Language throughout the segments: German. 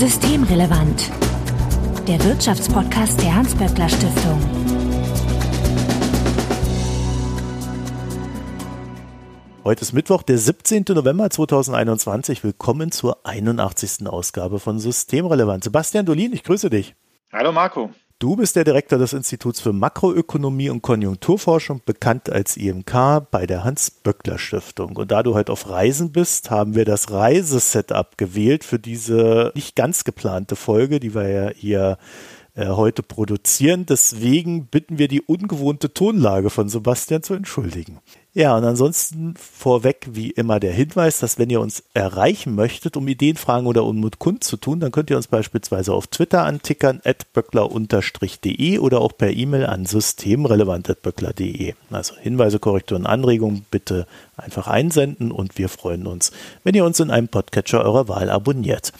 Systemrelevant. Der Wirtschaftspodcast der Hans-Böckler Stiftung. Heute ist Mittwoch, der 17. November 2021. Willkommen zur 81. Ausgabe von Systemrelevant. Sebastian Dolin, ich grüße dich. Hallo Marco. Du bist der Direktor des Instituts für Makroökonomie und Konjunkturforschung, bekannt als IMK bei der Hans-Böckler-Stiftung. Und da du heute auf Reisen bist, haben wir das Reisesetup gewählt für diese nicht ganz geplante Folge, die wir ja hier äh, heute produzieren. Deswegen bitten wir die ungewohnte Tonlage von Sebastian zu entschuldigen. Ja, und ansonsten vorweg wie immer der Hinweis, dass wenn ihr uns erreichen möchtet, um Ideen, Fragen oder Unmut kund zu tun, dann könnt ihr uns beispielsweise auf Twitter antickern, at böckler-de oder auch per E-Mail an systemrelevant.böckler.de. Also Hinweise, Korrekturen, Anregungen bitte einfach einsenden und wir freuen uns, wenn ihr uns in einem Podcatcher eurer Wahl abonniert.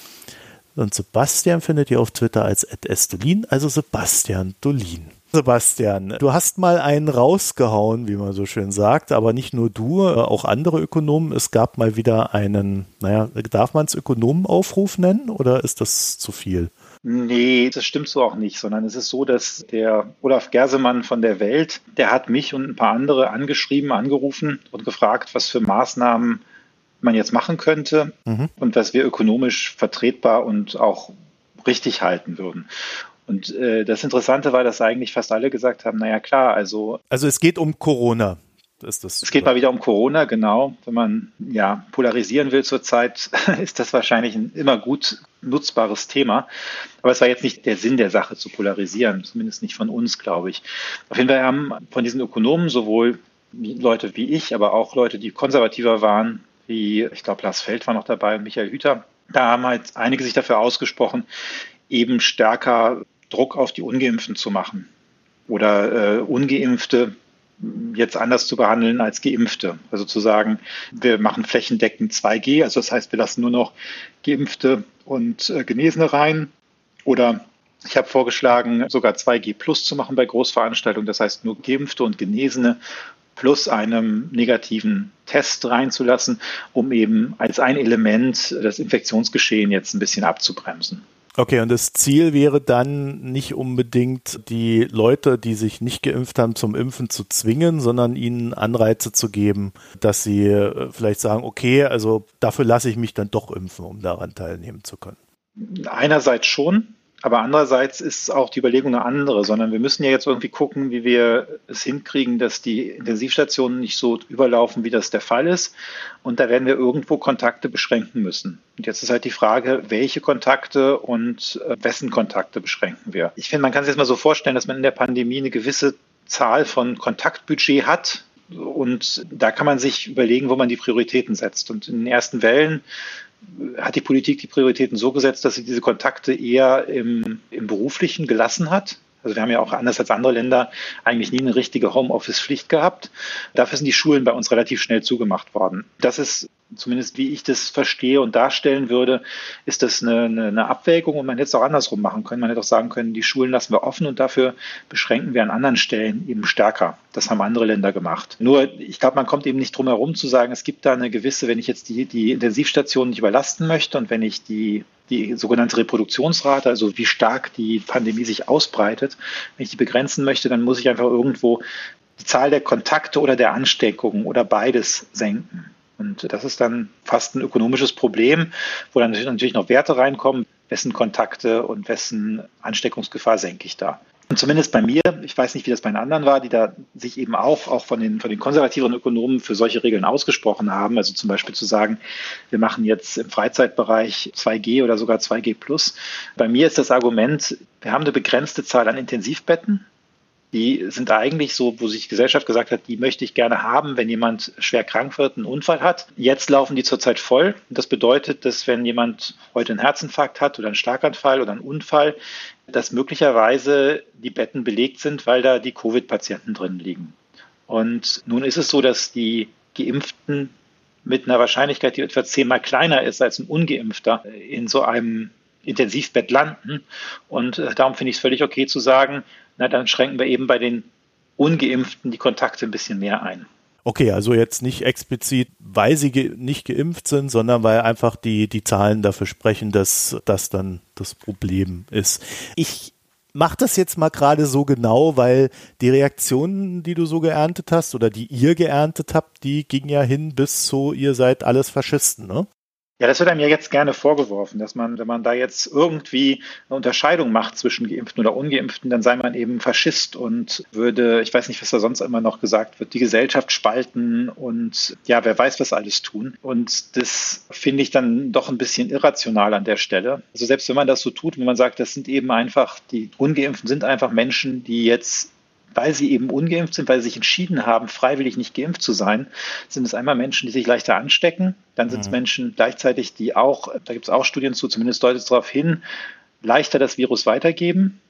Und Sebastian findet ihr auf Twitter als @estolin, also Sebastian Dolin. Sebastian, du hast mal einen rausgehauen, wie man so schön sagt, aber nicht nur du, äh, auch andere Ökonomen. Es gab mal wieder einen, naja, darf man es Ökonomenaufruf nennen oder ist das zu viel? Nee, das stimmt so auch nicht, sondern es ist so, dass der Olaf Gersemann von der Welt, der hat mich und ein paar andere angeschrieben, angerufen und gefragt, was für Maßnahmen man jetzt machen könnte mhm. und was wir ökonomisch vertretbar und auch richtig halten würden. Und äh, das Interessante war, dass eigentlich fast alle gesagt haben, naja klar, also. Also es geht um Corona. Ist das es geht mal wieder um Corona, genau. Wenn man ja polarisieren will zurzeit, ist das wahrscheinlich ein immer gut nutzbares Thema. Aber es war jetzt nicht der Sinn der Sache zu polarisieren, zumindest nicht von uns, glaube ich. Auf jeden Fall haben von diesen Ökonomen sowohl Leute wie ich, aber auch Leute, die konservativer waren, wie ich glaube Lars Feld war noch dabei und Michael Hüter, da haben halt einige sich dafür ausgesprochen, eben stärker Druck auf die Ungeimpften zu machen oder äh, Ungeimpfte jetzt anders zu behandeln als Geimpfte. Also zu sagen, wir machen flächendeckend 2G, also das heißt, wir lassen nur noch Geimpfte und äh, Genesene rein. Oder ich habe vorgeschlagen, sogar 2G plus zu machen bei Großveranstaltungen, das heißt nur Geimpfte und Genesene plus einem negativen Test reinzulassen, um eben als ein Element das Infektionsgeschehen jetzt ein bisschen abzubremsen. Okay, und das Ziel wäre dann nicht unbedingt die Leute, die sich nicht geimpft haben, zum Impfen zu zwingen, sondern ihnen Anreize zu geben, dass sie äh, vielleicht sagen, okay, also dafür lasse ich mich dann doch impfen, um daran teilnehmen zu können. Einerseits schon, aber andererseits ist auch die Überlegung eine andere, sondern wir müssen ja jetzt irgendwie gucken, wie wir es hinkriegen, dass die Intensivstationen nicht so überlaufen, wie das der Fall ist. Und da werden wir irgendwo Kontakte beschränken müssen. Und jetzt ist halt die Frage, welche Kontakte und äh, wessen Kontakte beschränken wir? Ich finde, man kann sich jetzt mal so vorstellen, dass man in der Pandemie eine gewisse Zahl von Kontaktbudget hat, und da kann man sich überlegen, wo man die Prioritäten setzt. Und in den ersten Wellen hat die Politik die Prioritäten so gesetzt, dass sie diese Kontakte eher im, im beruflichen gelassen hat. Also wir haben ja auch anders als andere Länder eigentlich nie eine richtige Homeoffice-Pflicht gehabt. Dafür sind die Schulen bei uns relativ schnell zugemacht worden. Das ist zumindest wie ich das verstehe und darstellen würde, ist das eine, eine, eine, Abwägung und man hätte es auch andersrum machen können. Man hätte auch sagen können, die Schulen lassen wir offen und dafür beschränken wir an anderen Stellen eben stärker. Das haben andere Länder gemacht. Nur, ich glaube, man kommt eben nicht drum herum zu sagen, es gibt da eine gewisse, wenn ich jetzt die, die Intensivstationen nicht überlasten möchte und wenn ich die die sogenannte Reproduktionsrate, also wie stark die Pandemie sich ausbreitet, wenn ich die begrenzen möchte, dann muss ich einfach irgendwo die Zahl der Kontakte oder der Ansteckungen oder beides senken. Und das ist dann fast ein ökonomisches Problem, wo dann natürlich noch Werte reinkommen, wessen Kontakte und wessen Ansteckungsgefahr senke ich da. Und zumindest bei mir, ich weiß nicht, wie das bei den anderen war, die da sich eben auch, auch von den, von den konservativen Ökonomen für solche Regeln ausgesprochen haben. Also zum Beispiel zu sagen, wir machen jetzt im Freizeitbereich 2G oder sogar 2G plus. Bei mir ist das Argument, wir haben eine begrenzte Zahl an Intensivbetten die sind eigentlich so, wo sich die Gesellschaft gesagt hat, die möchte ich gerne haben, wenn jemand schwer krank wird, einen Unfall hat. Jetzt laufen die zurzeit voll. Das bedeutet, dass wenn jemand heute einen Herzinfarkt hat oder einen Schlaganfall oder einen Unfall, dass möglicherweise die Betten belegt sind, weil da die Covid-Patienten drin liegen. Und nun ist es so, dass die Geimpften mit einer Wahrscheinlichkeit, die etwa zehnmal kleiner ist als ein Ungeimpfter, in so einem Intensivbett landen. Und äh, darum finde ich es völlig okay zu sagen, na, dann schränken wir eben bei den Ungeimpften die Kontakte ein bisschen mehr ein. Okay, also jetzt nicht explizit, weil sie ge nicht geimpft sind, sondern weil einfach die, die Zahlen dafür sprechen, dass das dann das Problem ist. Ich mache das jetzt mal gerade so genau, weil die Reaktionen, die du so geerntet hast oder die ihr geerntet habt, die gingen ja hin bis zu, ihr seid alles Faschisten, ne? Ja, das wird einem ja jetzt gerne vorgeworfen, dass man, wenn man da jetzt irgendwie eine Unterscheidung macht zwischen Geimpften oder Ungeimpften, dann sei man eben Faschist und würde, ich weiß nicht, was da sonst immer noch gesagt wird, die Gesellschaft spalten und ja, wer weiß, was alles tun. Und das finde ich dann doch ein bisschen irrational an der Stelle. Also selbst wenn man das so tut, wenn man sagt, das sind eben einfach, die Ungeimpften sind einfach Menschen, die jetzt weil sie eben ungeimpft sind, weil sie sich entschieden haben, freiwillig nicht geimpft zu sein, sind es einmal Menschen, die sich leichter anstecken. Dann sind es mhm. Menschen gleichzeitig, die auch, da gibt es auch Studien zu, zumindest deutet es darauf hin, leichter das Virus weitergeben.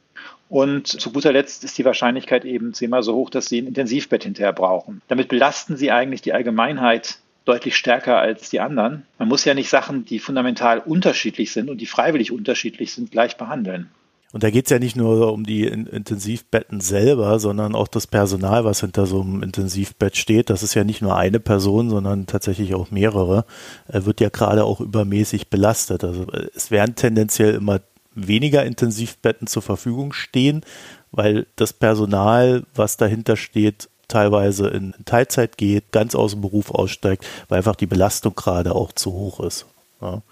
Und zu guter Letzt ist die Wahrscheinlichkeit eben zehnmal so hoch, dass sie ein Intensivbett hinterher brauchen. Damit belasten sie eigentlich die Allgemeinheit deutlich stärker als die anderen. Man muss ja nicht Sachen, die fundamental unterschiedlich sind und die freiwillig unterschiedlich sind, gleich behandeln. Und da geht es ja nicht nur um die Intensivbetten selber, sondern auch das Personal, was hinter so einem Intensivbett steht. Das ist ja nicht nur eine Person, sondern tatsächlich auch mehrere. Er wird ja gerade auch übermäßig belastet. Also es werden tendenziell immer weniger Intensivbetten zur Verfügung stehen, weil das Personal, was dahinter steht, teilweise in Teilzeit geht, ganz aus dem Beruf aussteigt, weil einfach die Belastung gerade auch zu hoch ist. Ja.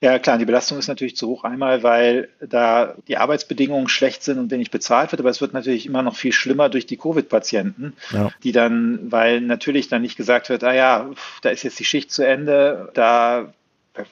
Ja, klar, die Belastung ist natürlich zu hoch. Einmal, weil da die Arbeitsbedingungen schlecht sind und wenig bezahlt wird, aber es wird natürlich immer noch viel schlimmer durch die Covid-Patienten, ja. die dann, weil natürlich dann nicht gesagt wird, ah ja, da ist jetzt die Schicht zu Ende, da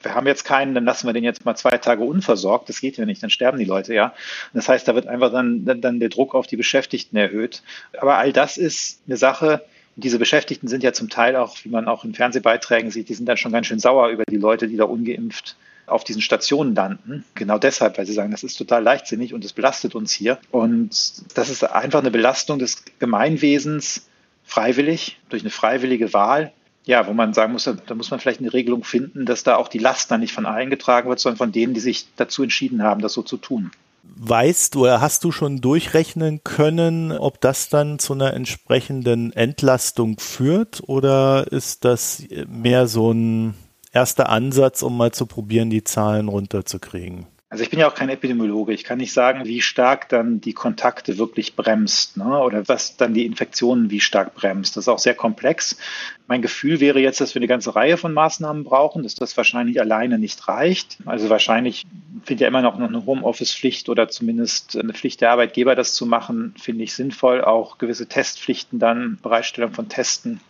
wir haben jetzt keinen, dann lassen wir den jetzt mal zwei Tage unversorgt. Das geht ja nicht, dann sterben die Leute, ja. Das heißt, da wird einfach dann, dann, dann der Druck auf die Beschäftigten erhöht. Aber all das ist eine Sache, diese Beschäftigten sind ja zum Teil auch, wie man auch in Fernsehbeiträgen sieht, die sind dann schon ganz schön sauer über die Leute, die da ungeimpft auf diesen Stationen landen. Genau deshalb, weil sie sagen, das ist total leichtsinnig und es belastet uns hier. Und das ist einfach eine Belastung des Gemeinwesens freiwillig, durch eine freiwillige Wahl. Ja, wo man sagen muss, da muss man vielleicht eine Regelung finden, dass da auch die Last dann nicht von allen getragen wird, sondern von denen, die sich dazu entschieden haben, das so zu tun. Weißt du oder hast du schon durchrechnen können, ob das dann zu einer entsprechenden Entlastung führt oder ist das mehr so ein erster Ansatz, um mal zu probieren, die Zahlen runterzukriegen? Also ich bin ja auch kein Epidemiologe. Ich kann nicht sagen, wie stark dann die Kontakte wirklich bremst ne? oder was dann die Infektionen wie stark bremst. Das ist auch sehr komplex. Mein Gefühl wäre jetzt, dass wir eine ganze Reihe von Maßnahmen brauchen, dass das wahrscheinlich alleine nicht reicht. Also wahrscheinlich finde ja immer noch eine Homeoffice-Pflicht oder zumindest eine Pflicht der Arbeitgeber, das zu machen, finde ich sinnvoll. Auch gewisse Testpflichten dann, Bereitstellung von Testen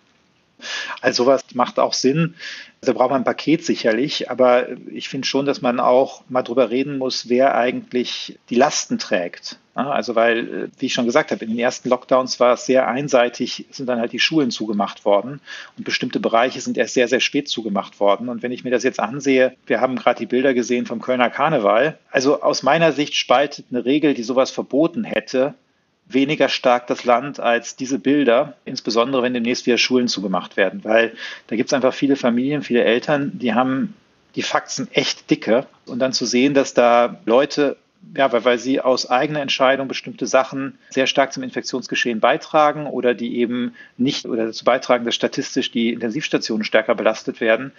also sowas macht auch Sinn. Da braucht man ein Paket sicherlich, aber ich finde schon, dass man auch mal drüber reden muss, wer eigentlich die Lasten trägt. Also weil, wie ich schon gesagt habe, in den ersten Lockdowns war es sehr einseitig, sind dann halt die Schulen zugemacht worden und bestimmte Bereiche sind erst sehr, sehr spät zugemacht worden. Und wenn ich mir das jetzt ansehe, wir haben gerade die Bilder gesehen vom Kölner Karneval. Also aus meiner Sicht spaltet eine Regel, die sowas verboten hätte, weniger stark das Land als diese Bilder, insbesondere wenn demnächst wieder Schulen zugemacht werden, weil da gibt es einfach viele Familien, viele Eltern, die haben die Faxen echt dicke. Und dann zu sehen, dass da Leute ja, weil, weil sie aus eigener Entscheidung bestimmte Sachen sehr stark zum Infektionsgeschehen beitragen oder die eben nicht oder dazu beitragen, dass statistisch die Intensivstationen stärker belastet werden,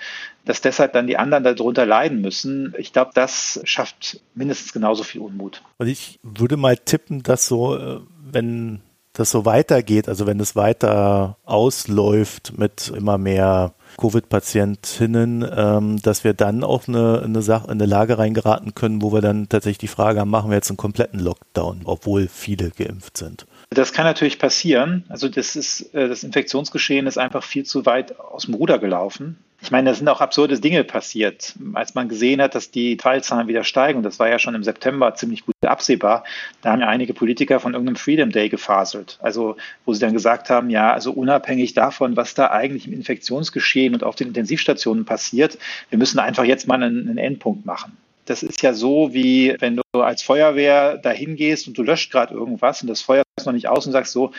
dass deshalb dann die anderen darunter leiden müssen. Ich glaube, das schafft mindestens genauso viel Unmut. Und ich würde mal tippen, dass so, äh, wenn das so weitergeht, also wenn es weiter ausläuft mit immer mehr Covid-Patientinnen, ähm, dass wir dann auch eine, eine, Sache, eine Lage reingeraten können, wo wir dann tatsächlich die Frage haben, machen wir jetzt einen kompletten Lockdown, obwohl viele geimpft sind. Das kann natürlich passieren. Also das ist, äh, das Infektionsgeschehen ist einfach viel zu weit aus dem Ruder gelaufen. Ich meine, da sind auch absurde Dinge passiert. Als man gesehen hat, dass die Fallzahlen wieder steigen, und das war ja schon im September ziemlich gut absehbar, da haben ja einige Politiker von irgendeinem Freedom Day gefaselt. Also, wo sie dann gesagt haben, ja, also unabhängig davon, was da eigentlich im Infektionsgeschehen und auf den Intensivstationen passiert, wir müssen einfach jetzt mal einen, einen Endpunkt machen. Das ist ja so, wie wenn du als Feuerwehr dahin gehst und du löscht gerade irgendwas und das Feuer ist noch nicht aus und sagst so,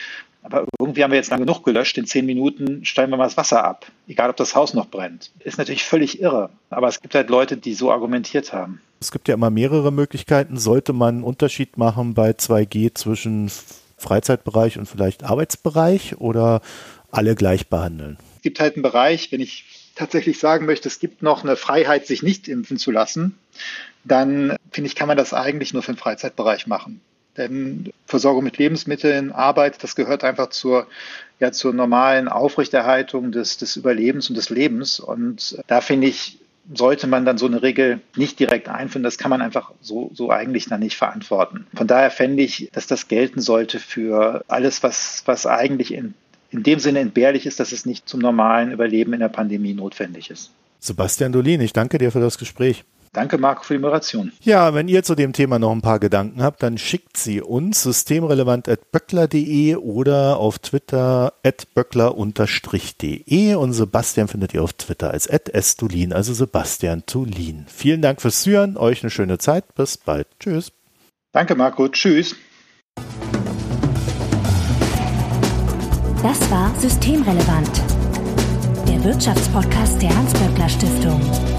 aber irgendwie haben wir jetzt lang genug gelöscht, in zehn Minuten stellen wir mal das Wasser ab, egal ob das Haus noch brennt. Ist natürlich völlig irre, aber es gibt halt Leute, die so argumentiert haben. Es gibt ja immer mehrere Möglichkeiten. Sollte man einen Unterschied machen bei 2G zwischen Freizeitbereich und vielleicht Arbeitsbereich oder alle gleich behandeln. Es gibt halt einen Bereich, wenn ich tatsächlich sagen möchte, es gibt noch eine Freiheit, sich nicht impfen zu lassen, dann finde ich, kann man das eigentlich nur für den Freizeitbereich machen. Denn Versorgung mit Lebensmitteln, Arbeit, das gehört einfach zur, ja, zur normalen Aufrechterhaltung des, des Überlebens und des Lebens. Und da finde ich, sollte man dann so eine Regel nicht direkt einführen. Das kann man einfach so, so eigentlich dann nicht verantworten. Von daher fände ich, dass das gelten sollte für alles, was, was eigentlich in, in dem Sinne entbehrlich ist, dass es nicht zum normalen Überleben in der Pandemie notwendig ist. Sebastian Dolin, ich danke dir für das Gespräch. Danke, Marco, für die Moderation. Ja, wenn ihr zu dem Thema noch ein paar Gedanken habt, dann schickt sie uns systemrelevant.böckler.de oder auf Twitter at böckler-de. Und Sebastian findet ihr auf Twitter als at estulin, also Sebastian Tulin. Vielen Dank fürs Zuhören, euch eine schöne Zeit. Bis bald. Tschüss. Danke, Marco. Tschüss. Das war Systemrelevant, der Wirtschaftspodcast der Hans-Böckler Stiftung.